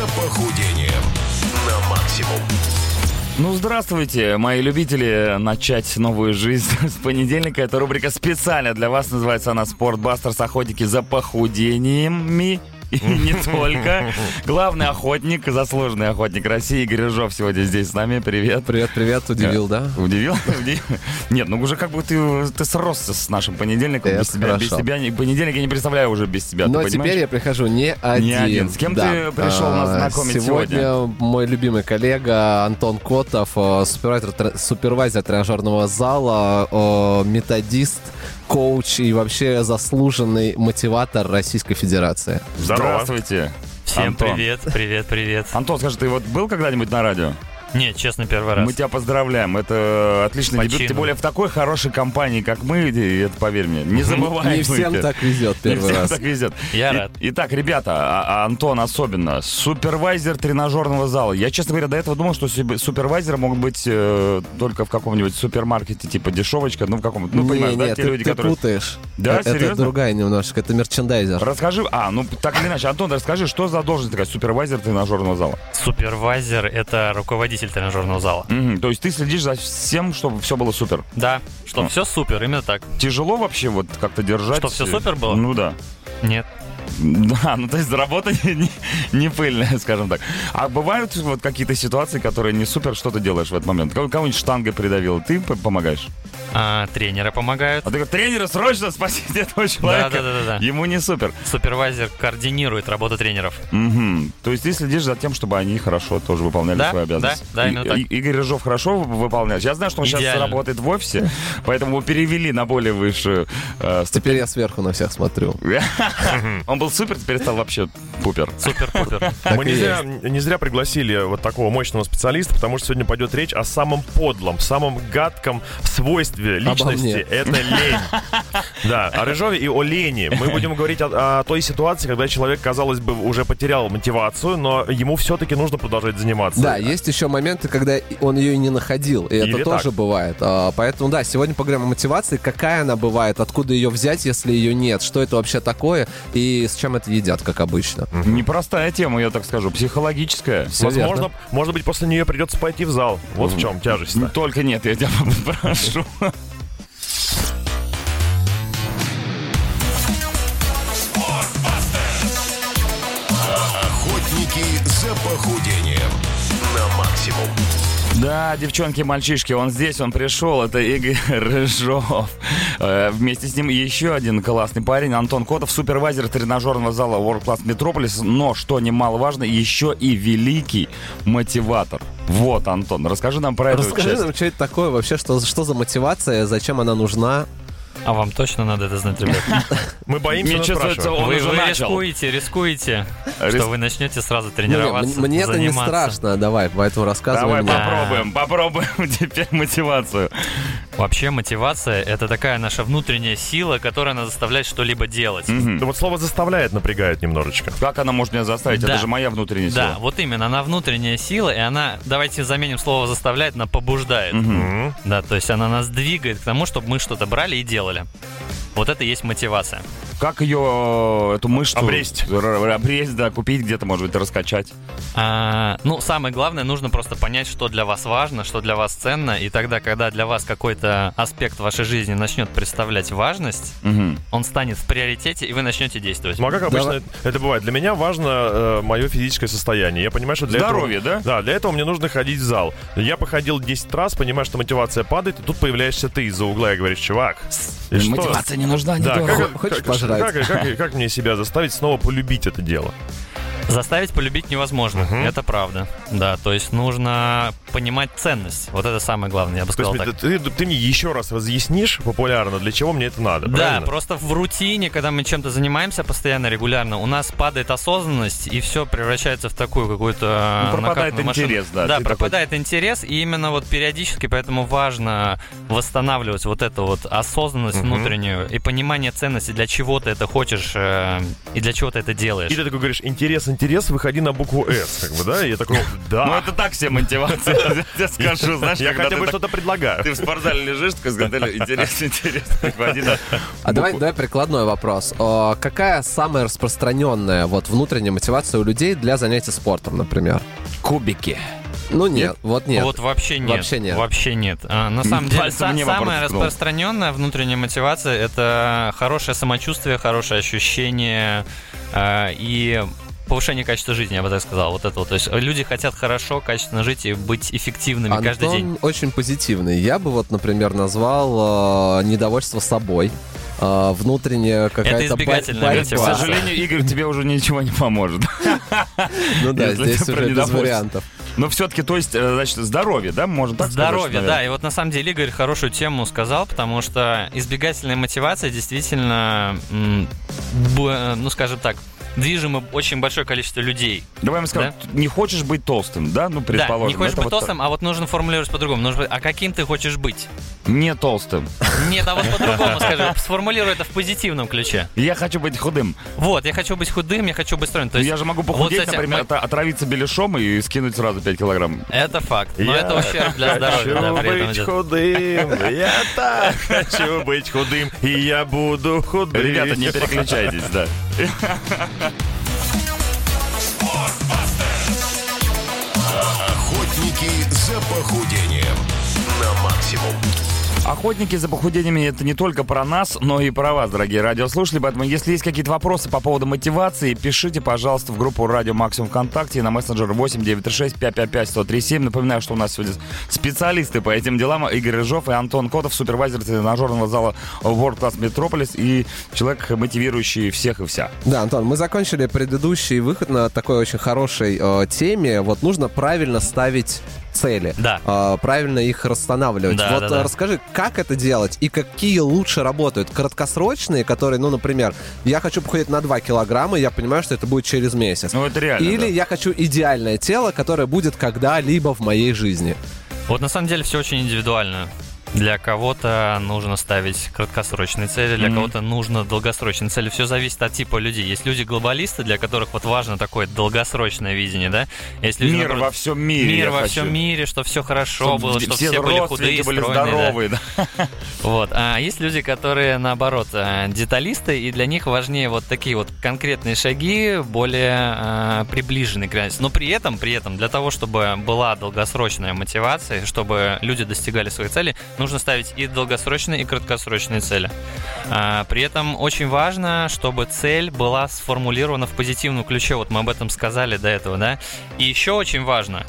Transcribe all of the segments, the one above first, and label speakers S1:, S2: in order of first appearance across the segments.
S1: за похудением на максимум.
S2: Ну, здравствуйте, мои любители начать новую жизнь с понедельника. Это рубрика специально для вас. Называется она «Спортбастерс. Охотники за похудениями». И не только. Главный охотник, заслуженный охотник России Игорь Рыжов сегодня здесь с нами. Привет.
S3: Привет, привет. Удивил, да?
S2: Удивил? Нет, ну уже как бы ты, ты сросся с нашим понедельником. Без тебя, без тебя не- понедельник я не представляю уже без тебя.
S3: Но теперь я прихожу не один.
S2: Не один. С кем ты пришел нас
S3: А,
S2: знакомить сегодня?
S3: мой любимый коллега Антон Котов, э, супервайзер, тре- супервайзер тренажерного зала, э, методист, коуч и вообще заслуженный мотиватор Российской Федерации.
S2: Здравствуйте.
S4: Всем
S2: Антон.
S4: привет, привет, привет.
S2: Антон, скажи, ты вот был когда-нибудь на радио?
S4: Нет, честно, первый раз.
S2: Мы тебя поздравляем. Это отличный
S4: По
S2: дебют. Тем более в такой хорошей компании, как мы, и это поверь мне, не забываем.
S3: Не всем так везет
S2: Не
S3: первый
S2: всем
S3: раз.
S2: так везет.
S4: Я рад.
S2: Итак, ребята, а- а Антон особенно, супервайзер тренажерного зала. Я, честно говоря, до этого думал, что супервайзеры могут быть э, только в каком-нибудь супермаркете, типа дешевочка, ну в каком ну понимаешь, да, те люди,
S3: ты
S2: которые...
S3: путаешь.
S2: Да,
S3: это, это
S2: серьезно?
S3: другая немножечко, это мерчендайзер.
S2: Расскажи, а, ну так или иначе, Антон, расскажи, что за должность такая супервайзер тренажерного зала?
S4: Супервайзер — это руководитель тренажерного зала.
S2: Мгм, То есть ты следишь за всем, чтобы все было супер.
S4: Да, что
S2: А.
S4: все супер, именно так.
S2: Тяжело вообще вот как-то держать?
S4: Что, всё супер было?
S2: Ну да.
S4: Нет.
S2: Да, ну то есть работа не, не- не пыльная, скажем так. А бывают вот какие-то ситуации, которые не супер, что ты делаешь в этот момент? Кого-нибудь штангой придавил, ты помогаешь?
S4: А, тренеры помогают.
S2: А ты говоришь, тренеры, срочно спасите этого человека.
S4: Да, да, да, да, да.
S2: Ему не супер.
S4: Супервайзер координирует работу тренеров.
S2: Мгм. То есть ты следишь за тем, чтобы они хорошо тоже выполняли
S4: Да,
S2: свои обязанности.
S4: да, да, именно
S2: И-
S4: так.
S2: И- Игорь Рыжов хорошо выполняет. Я знаю, что он сейчас
S4: Идеально.
S2: работает в офисе, поэтому его перевели на более высшую э, ступень.
S3: Теперь я сверху на всех смотрю.
S2: Он был супер, теперь стал вообще пупер.
S4: Супер-пупер.
S5: Мы не зря, не зря пригласили вот такого мощного специалиста, потому что сегодня пойдет речь о самом подлом, самом гадком свойстве личности. Это лень. Да, о Рыжове и о лени. Мы будем говорить о, о той ситуации, когда человек, казалось бы, уже потерял мотивацию, но ему все-таки нужно продолжать заниматься.
S3: Да, есть еще моменты, когда он ее и не находил, и
S5: Или
S3: это тоже
S5: так.
S3: бывает. А, Поэтому, да, сегодня поговорим о мотивации, какая она бывает, откуда ее взять, если ее нет, что это вообще такое, и с чем это едят, как обычно.
S2: Непростая тема, я так скажу, психологическая.
S3: Всё
S5: Возможно,
S3: верно.
S5: может быть, после нее придется пойти в зал. Вот в чем тяжесть.
S2: Только нет, я тебя прошу.
S1: Охотники за похудением на максимум.
S2: Да, девчонки, мальчишки, он здесь, он пришел, это Игорь Рыжов. Э, Вместе с ним еще один классный парень, Антон Котов, супервайзер тренажерного зала World Class Metropolis, но, что немаловажно, еще и великий мотиватор. Вот, Антон, расскажи нам про эту
S3: Расскажи
S2: часть.
S3: нам, что это такое вообще, что, что за мотивация, зачем она нужна?
S4: А вам точно надо это знать, ребят?
S5: Мы боимся,
S2: Мне чувствуется, он
S4: Вы,
S2: уже
S4: вы
S2: начал.
S4: рискуете, рискуете,
S2: Рис-
S4: что вы начнете сразу
S3: Не,
S4: тренироваться,
S3: мне мне это не страшно, давай, поэтому рассказывай
S2: Давай
S3: мне.
S2: попробуем, попробуем теперь мотивацию.
S4: Вообще мотивация — это такая наша внутренняя сила, которая нас заставляет что-либо делать.
S2: Мгм.
S5: Да вот слово заставляет напрягает немножечко.
S2: Как она может меня заставить?
S4: Да.
S2: Это же моя внутренняя
S4: Да,
S2: сила.
S4: вот именно, она внутренняя сила, и она, давайте заменим слово заставляет на побуждает.
S5: М.
S4: Да, то есть она нас двигает к тому, чтобы мы что-то брали и делали. Вот это и есть мотивация.
S2: Как ее, эту мышцу...
S5: Обресть.
S2: Обресть, да, купить где-то, может быть, раскачать.
S4: А, ну, самое главное, нужно просто понять, что для вас важно, что для вас ценно, и тогда, когда для вас какой-то аспект вашей жизни начнет представлять важность,
S2: Мгм.
S4: он станет в приоритете, и вы начнете действовать.
S5: Ну а как обычно
S3: Давай.
S5: это бывает? Для меня важно мое физическое состояние. Я понимаю, что для
S2: Здоровье,
S5: этого...
S2: да?
S5: Да, для этого мне нужно ходить в зал. Я походил 10 раз, понимаю, что мотивация падает, и тут появляешься ты из-за угла и говоришь, чувак, и что?
S2: Мотивация не нужна, не
S5: Да,
S2: дорого.
S5: как,
S3: Хочешь
S5: как-
S3: пожрать?
S5: как- как- как мне себя заставить снова полюбить это дело?
S4: Заставить полюбить невозможно,
S5: Мгм.
S4: это правда. Да, то есть нужно понимать ценность. Вот это самое главное, я бы
S5: То
S4: сказал
S5: есть
S4: так.
S5: ты, ты мне еще раз разъяснишь популярно, для чего мне это надо,
S4: Да,
S5: правильно?
S4: просто в рутине, когда мы чем-то занимаемся постоянно, регулярно, у нас падает осознанность, и все превращается в такую какую-то...
S2: Ну, пропадает
S4: накатанную машину.
S2: интерес, да,
S4: Да, пропадает интерес, и именно вот периодически, поэтому важно восстанавливать вот эту вот осознанность
S5: Мгм.
S4: внутреннюю и понимание ценности, для чего ты это хочешь э, и для чего ты это делаешь.
S5: И ты такой говоришь, интерес, интерес, выходи на букву «С», как бы, да? И я такой, да.
S2: Ну, это так себе мотивация, я тебе скажу, знаешь,
S5: Я хотя бы что-то предлагаю.
S2: Ты в спортзале лежишь, такой, сказали, интересно, интересно, приходи на
S3: А давай, давай прикладной вопрос. О, какая самая распространенная вот внутренняя мотивация у людей для занятий спортом, например?
S2: Кубики.
S3: Ну нет, вот нет.
S4: Вот вообще нет.
S3: Вообще нет.
S4: Вообще нет. А, на самом деле, са- самая распространенная внутренняя мотивация это хорошее самочувствие, хорошее ощущение а, и повышение качества жизни, я бы так сказал. Вот это вот. То есть люди хотят хорошо, качественно жить и быть эффективными каждый
S3: Антон
S4: день.
S3: очень позитивный. Я бы вот, например, назвал э, недовольство собой. э, внутренняя какая-то борьба.
S2: К
S4: мотивация.
S2: сожалению, Игорь, тебе уже ничего не поможет.
S3: Ну да, здесь уже без вариантов.
S2: Но все-таки, то есть, э, значит, здоровье, да, можно так сказать?
S4: Здоровье, да. И вот на самом деле Игорь хорошую тему сказал, потому что избегательная мотивация действительно, б- ну скажем так, движимо очень большое количество людей.
S2: Давай мы скажем, не хочешь быть толстым, да? Ну, предположим.
S4: Да, не хочешь
S2: это
S4: быть
S2: вот
S4: толстым, а вот нужно формулировать по-другому. Нужно, быть, а каким ты хочешь быть?
S2: Не толстым.
S4: Нет, а вот по-другому скажи. Сформулируй это в позитивном ключе.
S2: Я хочу быть худым.
S4: Вот, я хочу быть худым, я хочу быть стройным. То есть,
S2: я же могу
S4: вот,
S2: похудеть,
S4: кстати,
S2: например,
S4: мы-
S2: отравиться беляшом и скинуть сразу 5 килограмм.
S4: Это факт. Но
S5: Я
S4: это ущерб для здоровья. да,
S5: Хочу быть
S4: идет.
S5: худым, я так хочу быть худым, и я буду худым.
S2: Ребята, не переключайтесь, да.
S1: Охотники за похудением на максимум.
S2: Охотники за похудениями это не только про нас, но и про вас, дорогие радиослушатели. Поэтому, если есть какие-то вопросы по поводу мотивации, пишите, пожалуйста, в группу Радио Максимум ВКонтакте и на мессенджер 8936 555 1037. Напоминаю, что у нас сегодня специалисты по этим делам Игорь Рыжов и Антон Котов, супервайзер тренажерного зала World Class Metropolis и человек, мотивирующий всех и вся.
S3: Да, Антон, мы закончили предыдущий выход на такой очень хорошей э, теме. Вот нужно правильно ставить цели.
S4: Да.
S3: Э, правильно их расстанавливать.
S4: Да,
S3: вот
S4: да, да.
S3: э, расскажи, как это делать и какие лучше работают? Краткосрочные, которые, ну, например, я хочу похудеть на 2 килограмма, и я понимаю, что это будет через месяц.
S2: Ну, это реально.
S3: Или
S2: да.
S3: я хочу идеальное тело, которое будет когда-либо в моей жизни.
S4: Вот на самом деле все очень индивидуально. Для кого-то нужно ставить краткосрочные цели, для
S2: Мгм.
S4: кого-то нужно долгосрочные цели. Все зависит от типа людей. Есть люди-глобалисты, для которых вот важно такое долгосрочное видение, да? Есть люди,
S2: Мир
S4: наоборот,
S2: во всем мире.
S4: мир во
S2: хочу.
S4: всем мире, что все хорошо
S2: Чтоб
S4: было, что все, были худые,
S2: были
S4: стройные, да.
S2: здоровые, да.
S4: Вот. А есть люди, которые, наоборот, э, деталисты, и для них важнее вот такие вот конкретные шаги, более э, приближенные к реальности. Но при этом, при этом, для того, чтобы была долгосрочная мотивация, чтобы люди достигали своих целей, нужно ставить и долгосрочные, и краткосрочные цели. А, при этом очень важно, чтобы цель была сформулирована в позитивном ключе. Вот мы об этом сказали до этого, да? И еще очень важно,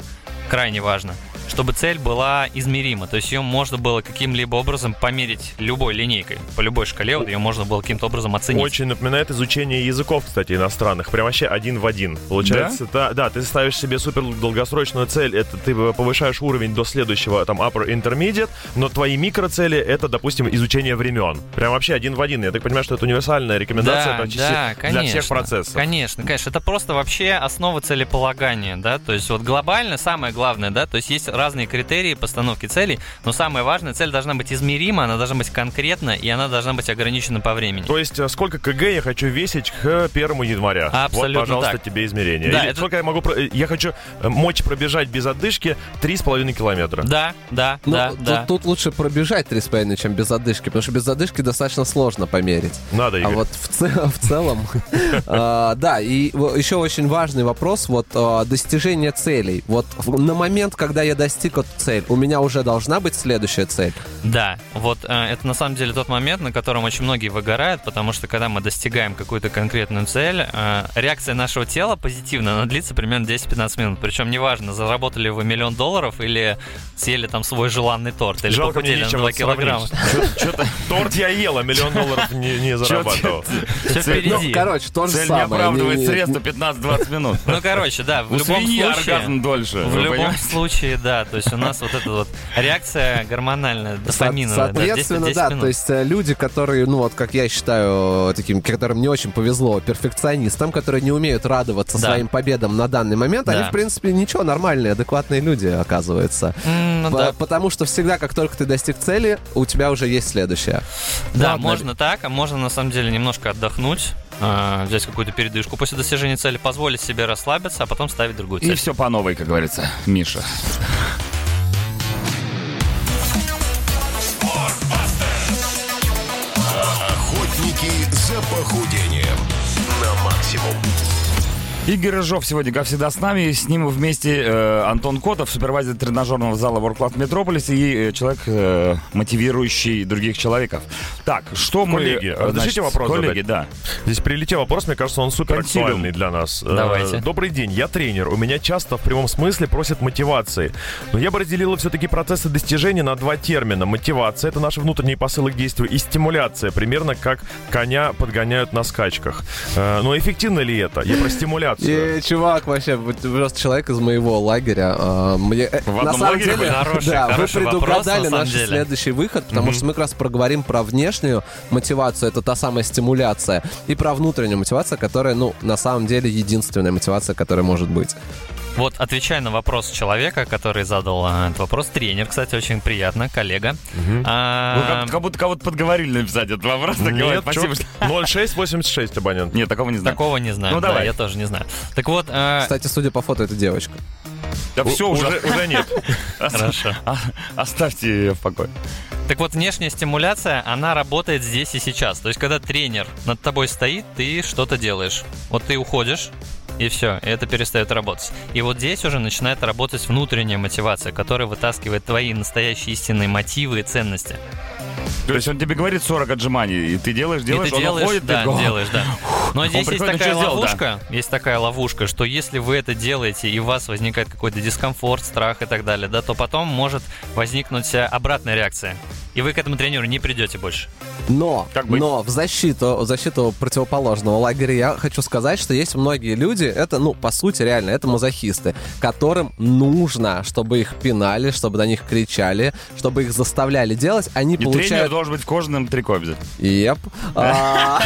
S4: крайне важно, чтобы цель была измерима. То есть ее можно было каким-либо образом померить любой линейкой. По любой шкале вот ее можно было каким-то образом оценить.
S5: Очень напоминает изучение языков, кстати, иностранных. Прям вообще один в один. Получается, да, да, ты ставишь себе супер долгосрочную цель, это ты повышаешь уровень до следующего, там, upper intermediate, но твои микроцели это, допустим, изучение времен. Прям вообще один в один. Я так понимаю, что это универсальная рекомендация
S4: Да,
S5: почти
S4: да,
S5: для
S4: конечно.
S5: всех процессов.
S4: Конечно, конечно. Это просто вообще основа целеполагания, да. То есть вот глобально самое главное, да, то есть есть разные критерии постановки целей, но самое важное, цель должна быть измерима, она должна быть конкретна, и она должна быть ограничена по времени.
S5: То есть, э, сколько КГ я хочу весить к 1 января?
S4: Абсолютно
S5: Вот, пожалуйста,
S4: так.
S5: тебе измерение.
S4: Да,
S5: Или
S4: это-
S5: сколько я могу... Я хочу э, мочь пробежать без отдышки 3,5 километра.
S4: Да, да,
S3: Ну,
S4: да,
S3: тут,
S4: да.
S3: тут лучше пробежать 3,5, чем без одышки, потому что без одышки достаточно сложно померить.
S5: Надо,
S3: А
S5: Игорь.
S3: вот в, ц- в целом, а, да, и еще очень важный вопрос, вот а, достижение целей. Вот на момент, когда я достиг эту цель, у меня уже должна быть следующая цель.
S4: Да, вот э, это на самом деле тот момент, на котором очень многие выгорают, потому что когда мы достигаем какую-то конкретную цель, э, реакция нашего тела позитивная, она длится примерно 10-15 минут. Причем неважно, заработали вы миллион долларов или съели там свой желанный торт, или
S5: Жалко
S4: похудели на
S5: нечем
S4: 2
S5: это
S4: килограмма.
S5: торт я ел, а миллион долларов не зарабатывал.
S4: Все
S3: Ну,
S4: впереди.
S3: короче, то же
S2: Цель не
S3: самое.
S2: оправдывает
S3: Не- не-
S2: средства 15-20 минут.
S4: Ну, короче, да, в любом случае...
S2: оргазм дольше.
S4: В любом случае, да, то есть у нас вот эта вот реакция гормональная, дофаминовая, да, 10
S3: Соответственно,
S4: 10
S3: да, то есть э, люди, которые, ну вот как я считаю, таким, которым не очень повезло, перфекционистам, которые не умеют радоваться
S4: Да.
S3: своим победам на данный момент, они,
S4: Да.
S3: в принципе, ничего, нормальные, адекватные люди, оказывается.
S4: Да.
S3: Потому что всегда, как только ты достиг цели, у тебя уже есть следующее.
S4: Да, можно так, а можно на самом деле немножко отдохнуть, э, взять какую-то передышку после достижения цели, позволить себе расслабиться, а потом ставить другую цель.
S2: И все по новой, как говорится, Миша.
S1: Охотники за похудением на максимум.
S2: Игорь Рыжов сегодня, как всегда, с нами. С ним вместе э, Антон Котов, супервайзер тренажерного зала World Class Metropolis и э, человек, э, мотивирующий других человеков. Так, что мы...
S5: Коллеги,
S2: э,
S5: разрешите вопрос
S2: Коллеги,
S5: задать?
S2: да.
S5: Здесь прилетел вопрос, мне кажется, он супер
S2: Консилиум.
S5: актуальный для нас. Э,
S4: Давайте.
S5: Добрый день, я тренер. У меня часто в прямом смысле просят мотивации. Но я бы разделила все-таки процессы достижения на два термина. Мотивация — это наши внутренние посылы к действию, и стимуляция, примерно как коня подгоняют на скачках. Э, Но эффективно ли это? Я про стимуляцию.
S3: И, чувак, вообще, просто человек из моего лагеря. а, мне, э,
S2: В
S3: на самом
S2: лагере
S3: деле?
S4: Хороший-
S3: да, вы
S4: хороший вопрос,
S3: предугадали
S4: на самом
S3: наш
S4: деле.
S3: следующий выход, потому что мы как раз проговорим про внешнюю мотивацию, это та самая стимуляция, и про внутреннюю мотивацию, которая, ну, на самом деле, единственная мотивация, которая может быть.
S4: Вот, отвечая на вопрос человека, который задал а, этот вопрос, тренер, кстати, очень приятно, коллега. А,
S2: Вы как, как будто кого-то подговорили написать этот вопрос. так говорят,
S5: Нет,
S2: спасибо.
S5: чё-
S2: что-
S5: 0686 абонент.
S2: Нет, такого не знаю.
S4: Такого не знаю.
S2: Ну,
S4: да,
S2: давай.
S4: я тоже не знаю. Так вот, а,
S3: Кстати, судя по фото, это девочка.
S2: Да все уже.
S5: Уже, нет.
S4: хорошо.
S2: Оставьте ее в покое.
S4: Так вот, внешняя стимуляция, она работает здесь и сейчас. То есть, когда тренер над тобой стоит, ты что-то делаешь. Вот ты уходишь, и все, это перестает работать. И вот здесь уже начинает работать внутренняя мотивация, которая вытаскивает твои настоящие истинные мотивы и ценности.
S2: То есть он тебе говорит 40 отжиманий, и ты делаешь, делаешь,
S4: и ты
S2: он
S4: делаешь,
S2: уходит,
S4: да,
S2: ты го-
S4: делаешь, да. Но здесь есть такая ловушка, есть такая ловушка, что если вы это делаете и у вас возникает какой-то дискомфорт, страх и так далее, да, то потом может возникнуть э, обратная реакция, и вы к этому тренеру не придете больше.
S3: Но,
S2: Как быть?
S3: но в защиту, в защиту противоположного лагеря я хочу сказать, что есть многие люди, это, ну, по сути, реально, это мазохисты, которым нужно, чтобы их пинали, чтобы на них кричали, чтобы их заставляли делать, они
S2: И тренер
S3: получают...
S2: должен быть в кожаном трико обязательно.
S3: Еп. А.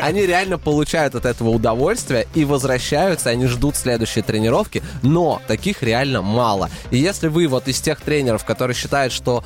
S3: Они, реально получают от этого удовольствие и возвращаются, они ждут следующей тренировки, но таких реально мало. И если вы вот из тех тренеров, которые считают, что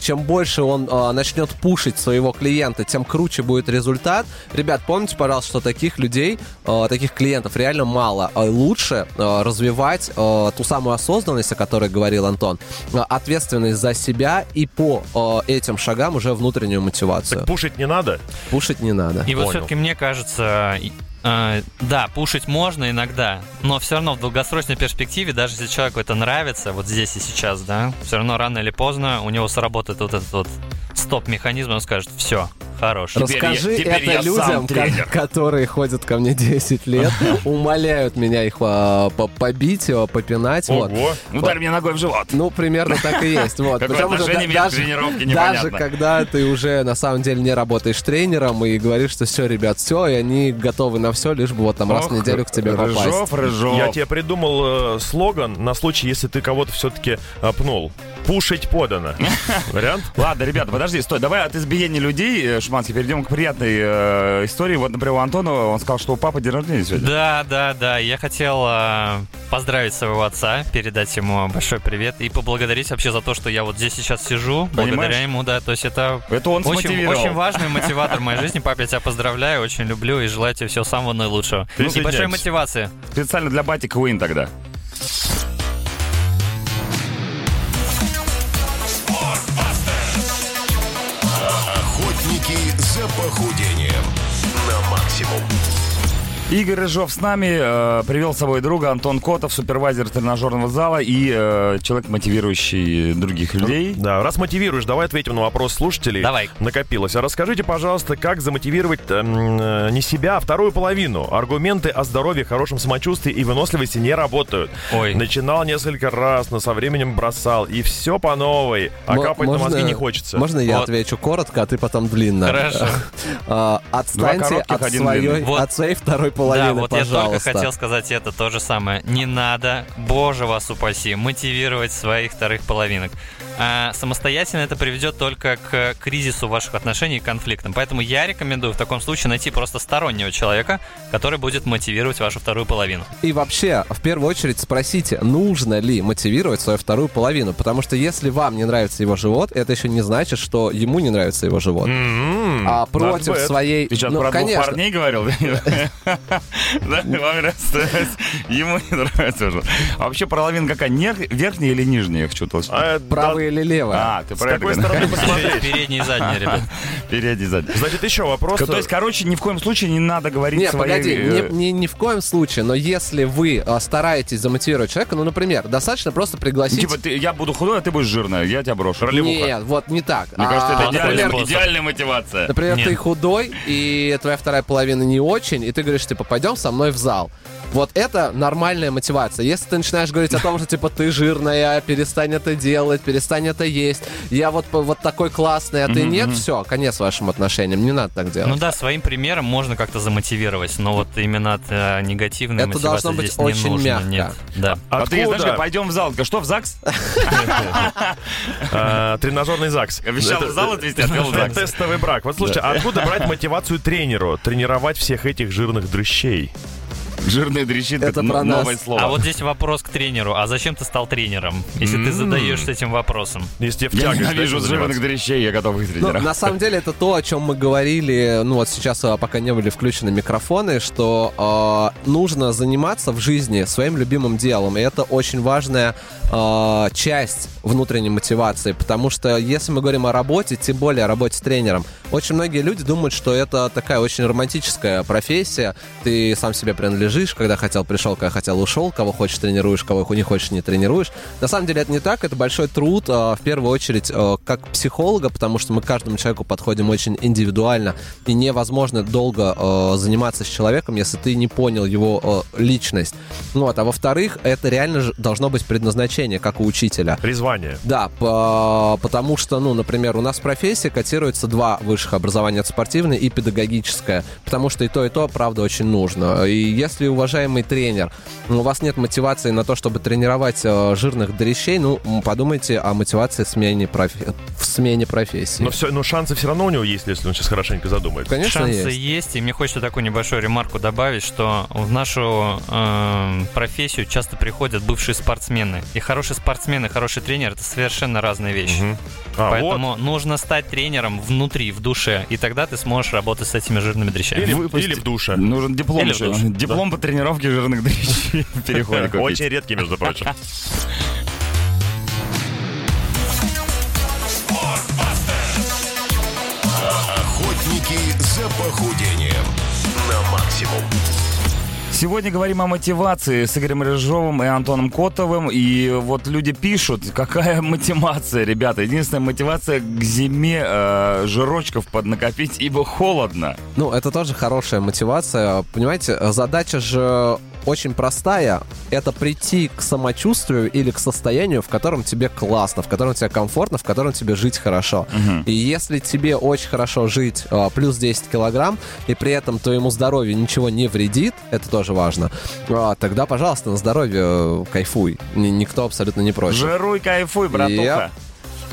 S3: чем больше он а, начнет пушить своего клиента, тем круче будет результат, ребят, помните, пожалуйста, что таких людей, а, таких клиентов реально мало. А Лучше а, развивать а, ту самую осознанность, о которой говорил Антон, а, ответственность за себя и по а, этим шагам уже внутреннюю мотивацию.
S5: Пушить не надо?
S3: Пушить не надо.
S4: И вот
S5: Понял.
S4: все-таки мне кажется, да, пушить можно иногда, но все равно в долгосрочной перспективе, даже если человеку это нравится, вот здесь и сейчас, да, все равно рано или поздно у него сработает вот этот вот стоп-механизм, он скажет, все, хорош.
S2: Теперь
S3: Расскажи
S2: я- теперь
S3: это
S2: я
S3: людям,
S2: сам
S3: ко- которые ходят ко мне 10 лет, умоляют меня их а, по- побить, а, попинать. вот.
S5: Ого.
S2: Ударь меня ногой в живот.
S3: Ну, примерно так и есть. Вот.
S2: Какое
S3: Причем уже
S2: отношение
S3: да-
S2: имеет к тренировке,
S3: даже
S2: непонятно.
S3: когда ты уже на самом деле не работаешь тренером и говоришь, что все, ребят, все, и они готовы на все, лишь бы вот там раз в
S2: Ох,
S3: неделю к тебе попасть.
S2: Рыжов, Рыжов.
S5: Я тебе придумал э, слоган на случай, если ты кого-то все-таки пнул. Пушить подано. Вариант?
S2: Ладно, ребята, подожди, стой. Давай от избиения людей, э, Шуманский, перейдем к приятной э, истории. Вот, например, у Антона, он сказал, что у папы день рождения сегодня.
S4: Да, да, да. Я хотел э, поздравить своего отца, передать ему большой привет и поблагодарить вообще за то, что я вот здесь сейчас сижу, благодаря
S2: Понимаешь?
S4: ему, да. То есть это
S2: Это он
S4: очень, очень важный мотиватор моей жизни. Папа, я тебя поздравляю, очень люблю и желаю тебе всего самого наилучшего. И большой мотивации.
S2: Специально для Бати Куин тогда. Игорь Рыжов с нами, э, привел с собой друга Антон Котов, супервайзер тренажерного зала и э, человек, мотивирующий других людей.
S5: Да, раз мотивируешь, давай ответим на вопрос слушателей.
S4: Давай.
S5: Накопилось. А расскажите, пожалуйста, как замотивировать эм, э, не себя, а вторую половину. Аргументы о здоровье, хорошем самочувствии и выносливости не работают.
S4: Ой.
S5: Начинал несколько раз, но со временем бросал. И все по новой. А
S3: Мо-
S5: капать на
S3: можно-
S5: мозги не хочется.
S3: Можно я
S4: Вот.
S3: отвечу коротко, а ты потом длинно?
S4: Хорошо.
S3: А, Отстаньте
S2: коротких,
S3: от
S2: один
S3: своей, от своей второй половины,
S4: да, вот я
S3: пожалуйста.
S4: только хотел сказать это то же самое. Не надо, боже вас упаси, мотивировать своих вторых половинок. А, самостоятельно это приведет только к кризису ваших отношений и конфликтам. Поэтому я рекомендую в таком случае найти просто стороннего человека, который будет мотивировать вашу вторую половину.
S3: И вообще, в первую очередь спросите, нужно ли мотивировать свою вторую половину. Потому что если вам не нравится его живот, это еще не значит, что ему не нравится его живот.
S5: М-м,
S3: А против
S5: bad.
S3: своей...
S2: Ты сейчас
S3: ну,
S2: про двух
S3: конечно.
S2: парней говорил? Да, вам нравится, ему не нравится уже. А вообще половина какая? Верхняя или нижняя? Я хочу уточнить.
S5: А, да,
S3: Правая или левая?
S2: А, ты
S5: С
S2: про это
S5: какой стороны посмотреть?
S4: Передний и задний, ребят.
S2: Передний, задний.
S5: Значит, еще вопрос.
S2: То есть, короче, ни в коем случае не надо говорить
S3: Нет,
S2: своей...
S3: погоди,
S2: э,
S3: ни, ни- в коем случае, но если вы а, стараетесь замотивировать человека, ну, например, достаточно просто пригласить...
S2: Типа, ты- я буду худой, а ты будешь жирная, я тебя брошу.
S5: Ролевуха.
S3: Нет, вот не так.
S2: Мне кажется,
S3: А,
S2: это
S4: Классный
S2: идеальная, мотивация.
S3: Например,
S4: Нет.
S3: ты худой, и твоя вторая половина не очень, и ты говоришь, типа, пойдем со мной в зал. Вот это нормальная мотивация. Если ты начинаешь говорить о том, что, типа, ты жирная, перестань это делать, перестань это есть, я вот, вот такой классный, а ты нет, все, конец вашим отношениям, не надо так делать.
S4: Ну да, своим примером можно как-то замотивировать, но вот именно от э, негативной
S3: Это
S4: мотивации
S3: должно быть
S4: здесь не
S3: очень
S4: нужно.
S3: мягко.
S4: Нет, да.
S2: А ты, знаешь, как, пойдем в зал. Что, в ЗАГС?
S5: А, Тренажерный ЗАГС.
S2: Обещал в зал отвезти, отвел в
S5: это
S2: ЗАГС.
S5: Тестовый брак. Вот слушайте, а откуда брать мотивацию тренеру тренировать всех этих жирных дрыщей?
S2: Жирные дрищи,
S3: Это
S2: это
S3: про нас.
S2: новое слово.
S4: А вот здесь вопрос к тренеру. А зачем ты стал тренером, если ты задаешься этим вопросом?
S5: Если в
S2: Я
S5: дальше
S2: жирных дрищей, я готов их
S3: Ну,
S2: тренировать.
S3: на самом деле это то, о чем мы говорили, ну вот сейчас, а, пока не были включены микрофоны, что э, нужно заниматься в жизни своим любимым делом, и это очень важная э, часть внутренней мотивации, потому что если мы говорим о работе, тем более о работе с тренером, очень многие люди думают, что это такая очень романтическая профессия, ты сам себе принадлежишь, когда хотел пришел, когда хотел ушел, кого хочешь тренируешь, кого не хочешь не тренируешь. На самом деле это не так, это большой труд, э, в первую очередь, э, как психолога, потому что мы к каждому человеку подходим очень индивидуально, и невозможно долго э, заниматься с человеком, если ты не понял его личность. Ну Вот, а во-вторых, это реально же должно быть предназначение, как у учителя.
S5: Призвание.
S3: Да, по- потому что, ну, например, у нас в профессии котируется два высших образования, это спортивное и педагогическое, потому что и то, и то, правда, очень нужно. И если, уважаемый тренер, ну, у вас нет мотивации на то, чтобы тренировать э, жирных дрищей, ну, подумайте о мотивации в смене, профи- в смене профессии.
S5: Но, все, но шансы все равно у него есть, если он сейчас хорошенько задумает.
S3: Конечно,
S4: Шансы
S3: есть.
S4: есть. и мне хочется такую небольшую ремарку добавить, что в нашу эм, профессию часто приходят бывшие спортсмены. И хороший спортсмен и хороший тренер это совершенно разные вещи.
S5: Мгм. А, вот.
S4: Поэтому нужно стать тренером внутри, в душе, и тогда ты сможешь работать с этими жирными дрищами.
S5: Или, или в душе.
S2: Нужен диплом
S4: Или в
S2: еще.
S4: душ.
S2: Диплом по тренировке жирных дрищей в переходе купить.
S5: Очень редкий, между прочим.
S1: Охотники за похудением на максимум.
S2: Сегодня говорим о мотивации с Игорем Рыжовым и Антоном Котовым. И вот люди пишут, какая мотивация, ребята. Единственная мотивация к зиме э, жирочков поднакопить, ибо холодно.
S3: Ну, это тоже хорошая мотивация. Понимаете, задача же очень простая. Это прийти к самочувствию или к состоянию, в котором тебе классно, в котором тебе комфортно, в котором тебе жить хорошо. И если тебе очень хорошо жить а, плюс 10 килограмм, и при этом твоему здоровью ничего не вредит, это тоже важно, а, тогда, пожалуйста, на здоровье э, кайфуй. Ни- Никто абсолютно не против.
S2: Жируй, кайфуй, братуха.
S3: Yep.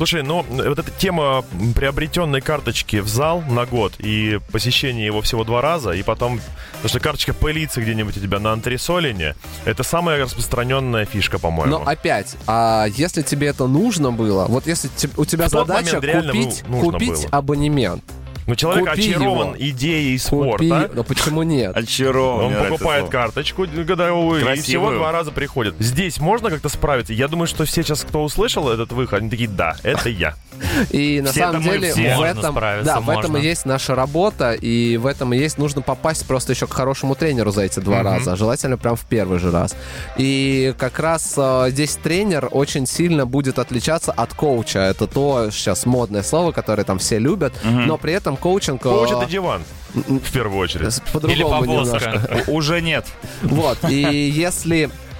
S5: Слушай, ну, вот эта тема приобретенной карточки в зал на год и посещение его всего два раза, и потом, потому что карточка пылится где-нибудь у тебя на антресолине, это самая распространенная фишка, по-моему.
S3: Но опять, а если тебе это нужно было, вот если у тебя
S5: В
S3: задача
S5: момент реально,
S3: купить,
S5: ну,
S3: купить
S5: было.
S3: абонемент,
S5: Но человек
S3: купи
S5: очарован
S3: его.
S5: идеей
S3: купи,
S5: спорта.
S3: ну почему нет?
S2: Очарован.
S5: Он покупает карточку годовую и
S2: Красивую.
S5: всего два раза приходит. Здесь можно как-то справиться? Я думаю, что все сейчас, кто услышал этот выход, они такие, да, это я.
S3: И на
S2: Все
S3: самом деле в этом, да, в этом и есть наша работа, и в этом и есть нужно попасть просто еще к хорошему тренеру за эти два раза, а желательно прям в первый же раз. И как раз э, здесь тренер очень сильно будет отличаться от коуча. Это то сейчас модное слово, которое там все любят, но при этом коучинг э,
S5: Коуч это диван, в первую очередь.
S3: с-
S4: Или
S3: по-другому немножко.
S4: повозка.
S2: Уже нет.
S3: Вот, и если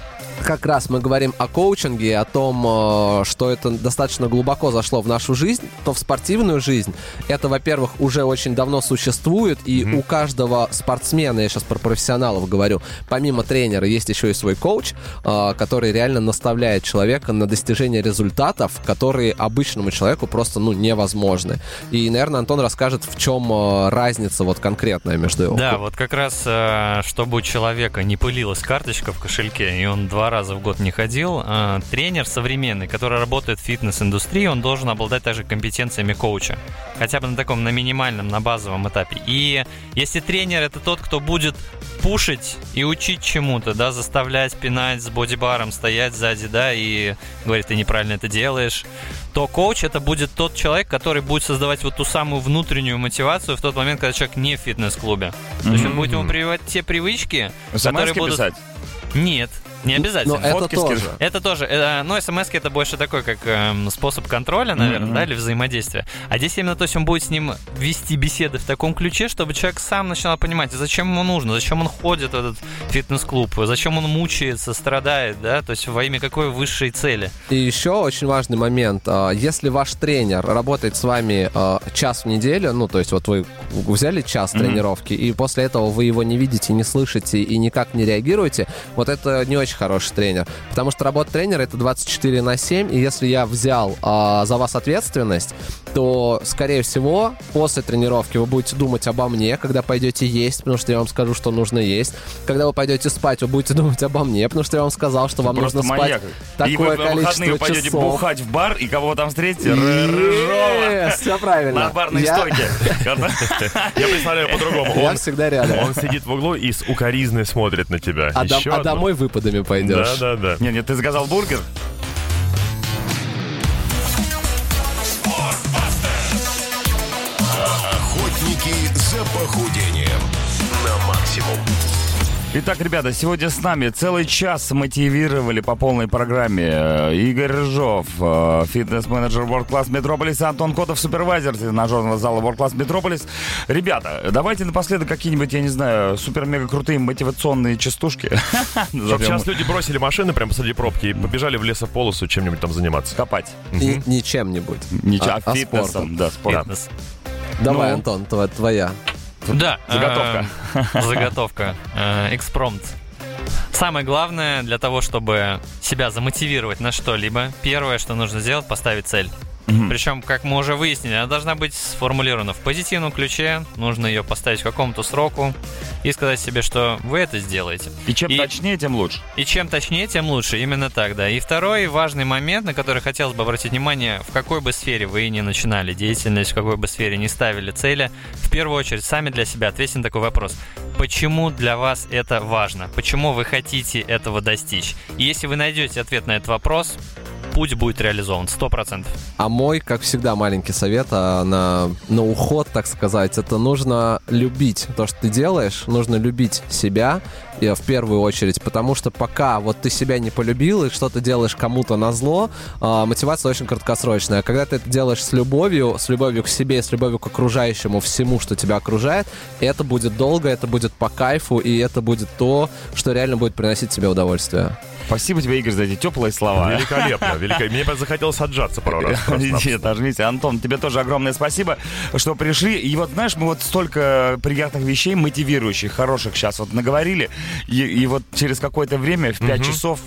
S3: как раз мы говорим о коучинге, о том, э, что это достаточно глубоко зашло в нашу жизнь, то в спортивную жизнь это, во-первых, уже очень давно существует, и mm-hmm. у каждого спортсмена, я сейчас про профессионалов говорю, помимо тренера есть еще и свой коуч, э, который реально наставляет человека на достижение результатов, которые обычному человеку просто, ну, невозможны. И, наверное, Антон расскажет, в чем э, разница вот конкретная между его.
S4: Да, вот как раз, чтобы у человека не пылилась карточка в кошельке, и он два раза в год не ходил, э, тренер современный, который работает в фитнес-индустрии, он должен обладать также компетенциями коуча. Хотя бы на таком, на минимальном, на базовом этапе. И если тренер это тот, кто будет пушить и учить чему-то, да, заставлять пинать с бодибаром, стоять сзади, да, и говорит, ты неправильно это делаешь, то коуч это будет тот человек, который будет создавать вот ту самую внутреннюю мотивацию в тот момент, когда человек не в фитнес-клубе. Mm-hmm. То есть он будет ему прививать те привычки, которые будут...
S2: писать?
S4: Нет, не обязательно.
S3: Но это тоже.
S4: Это тоже. Это, ну, смс это больше такой, как э, способ контроля, наверное, mm-hmm. да, или взаимодействия. А здесь именно то есть он будет с ним вести беседы в таком ключе, чтобы человек сам начинал понимать, зачем ему нужно, зачем он ходит в этот фитнес-клуб, зачем он мучается, страдает, да, то есть во имя какой высшей цели.
S3: И еще очень важный момент. А, если ваш тренер работает с вами а, час в неделю, ну, то есть вот вы взяли час mm-hmm. тренировки, и после этого вы его не видите, не слышите и никак не реагируете, вот это не очень очень хороший тренер. Потому что работа тренера это 24 на 7, и если я взял а, за вас ответственность, то, скорее всего, после тренировки вы будете думать обо мне, когда пойдете есть, потому что я вам скажу, что нужно есть. Когда вы пойдете спать, вы будете думать обо мне, потому что я вам сказал, что вам нужно спать такое
S2: и вы
S3: количество
S2: пойдете бухать в бар, и кого вы там встретите?
S3: Все правильно.
S2: На барной стойке.
S5: Я представляю по-другому.
S3: Я всегда рядом.
S5: Он сидит в углу и с укоризной смотрит на тебя.
S3: А, а домой выпадами пойдешь.
S5: Да, да, да.
S2: Нет, нет, ты заказал бургер?
S1: Охотники за похудением на максимум.
S2: Итак, ребята, сегодня с нами целый час мотивировали по полной программе э, Игорь Рыжов, э, фитнес-менеджер World Class Metropolis, Антон Котов, супервайзер тренажерного зала World Class Metropolis. Ребята, давайте напоследок какие-нибудь, я не знаю, супер-мега крутые мотивационные частушки.
S5: Чтобы сейчас люди бросили машины прямо посреди пробки и побежали в лесополосу чем-нибудь там заниматься.
S2: Копать.
S3: Ничем-нибудь.
S2: Ничего,
S3: а,
S2: а фитнесом, да, спортом.
S3: Давай,
S2: Ну.
S3: Антон, тво- твоя.
S4: Да.
S2: Заготовка.
S4: э, Заготовка. Э, Экспромт. Самое главное для того, чтобы себя замотивировать на что-либо, первое, что нужно сделать, поставить цель. Причем, как мы уже выяснили, она должна быть сформулирована в позитивном ключе, нужно ее поставить к какому-то сроку и сказать себе, что вы это сделаете.
S2: И чем
S4: И-
S2: точнее, тем лучше.
S4: И чем точнее, тем лучше. Именно так, да. И второй важный момент, на который хотелось бы обратить внимание, в какой бы сфере вы ни начинали деятельность, в какой бы сфере не ставили цели, в первую очередь сами для себя ответьте на такой вопрос. Почему для вас это важно? Почему вы хотите этого достичь? И если вы найдете ответ на этот вопрос, путь будет реализован, 100%.
S3: А мой, как всегда, маленький совет а, на, на уход, так сказать, это нужно любить то, что ты делаешь, нужно любить себя и, в первую очередь, потому что пока вот ты себя не полюбил и что-то делаешь кому-то на зло, мотивация очень краткосрочная. А когда ты это делаешь с любовью, с любовью к себе, с любовью к окружающему, всему, что тебя окружает, это будет долго, это будет по кайфу, и это будет то, что реально будет приносить тебе удовольствие.
S2: Спасибо тебе, Игорь, за эти теплые слова.
S5: Великолепно, великолепно. Мне захотелось отжаться пару раз.
S2: Нет, отожмите. Антон, тебе тоже огромное спасибо, что пришли. И вот, знаешь, мы вот столько приятных вещей, мотивирующих, хороших сейчас вот наговорили. И, и вот через какое-то время, в 5 часов,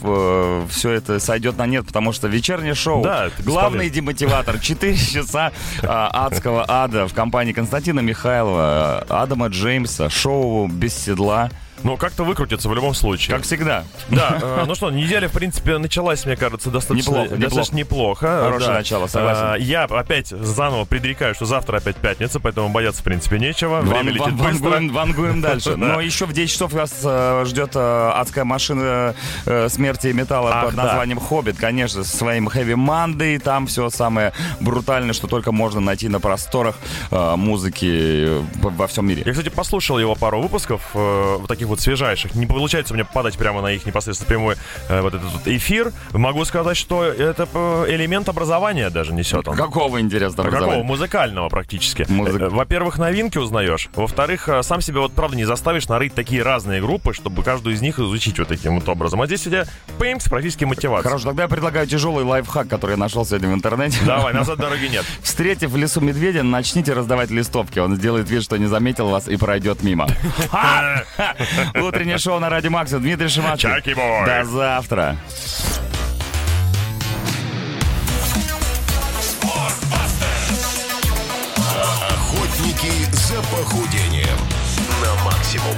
S2: все это сойдет на нет, потому что вечернее шоу,
S5: Да,
S2: главный демотиватор, 4 часа а, адского ада в компании Константина Михайлова, Адама Джеймса, шоу «Без седла».
S5: Но как-то выкрутиться в любом случае.
S2: Как всегда.
S5: Да, э, ну что, неделя, в принципе, началась, мне кажется, достаточно
S2: Неплохо. Хорошее начало, согласен.
S5: А, Я опять заново предрекаю, что завтра опять пятница, поэтому бояться, в принципе, нечего. Время летит быстро.
S2: вангуем, дальше.
S5: Да.
S2: Но еще в 10 часов вас э, ждет э, адская машина э, смерти и металла под названием «Хоббит», конечно, со своим хэви мандой. Там все самое брутальное, что только можно найти на просторах э, музыки э, во всем мире.
S5: Я, кстати, послушал его пару выпусков, э, вот таких таких вот свежайших. Не получается у меня попадать прямо на их непосредственно прямой э, вот этот вот эфир. Могу сказать, что это э, элемент образования даже несет он.
S2: Какого интересного
S5: Какого?
S2: образования?
S5: Музыкального практически.
S2: Музык-
S5: Э, Во-первых, новинки узнаешь. Во-вторых, э, сам себя вот правда не заставишь нарыть такие разные группы, чтобы каждую из них изучить вот таким вот образом. А здесь у тебя пимс, практически мотивация.
S2: Хорошо, тогда я предлагаю тяжелый лайфхак, который я нашел сегодня в интернете.
S5: Давай, назад дороги нет.
S2: Встретив в лесу медведя, начните раздавать листовки. Он сделает вид, что не заметил вас и пройдет мимо. Утреннее шоу на Радио Макса. Дмитрий Шиманский.
S5: Чаки-бой.
S2: До завтра.
S1: Охотники за похудением на максимум.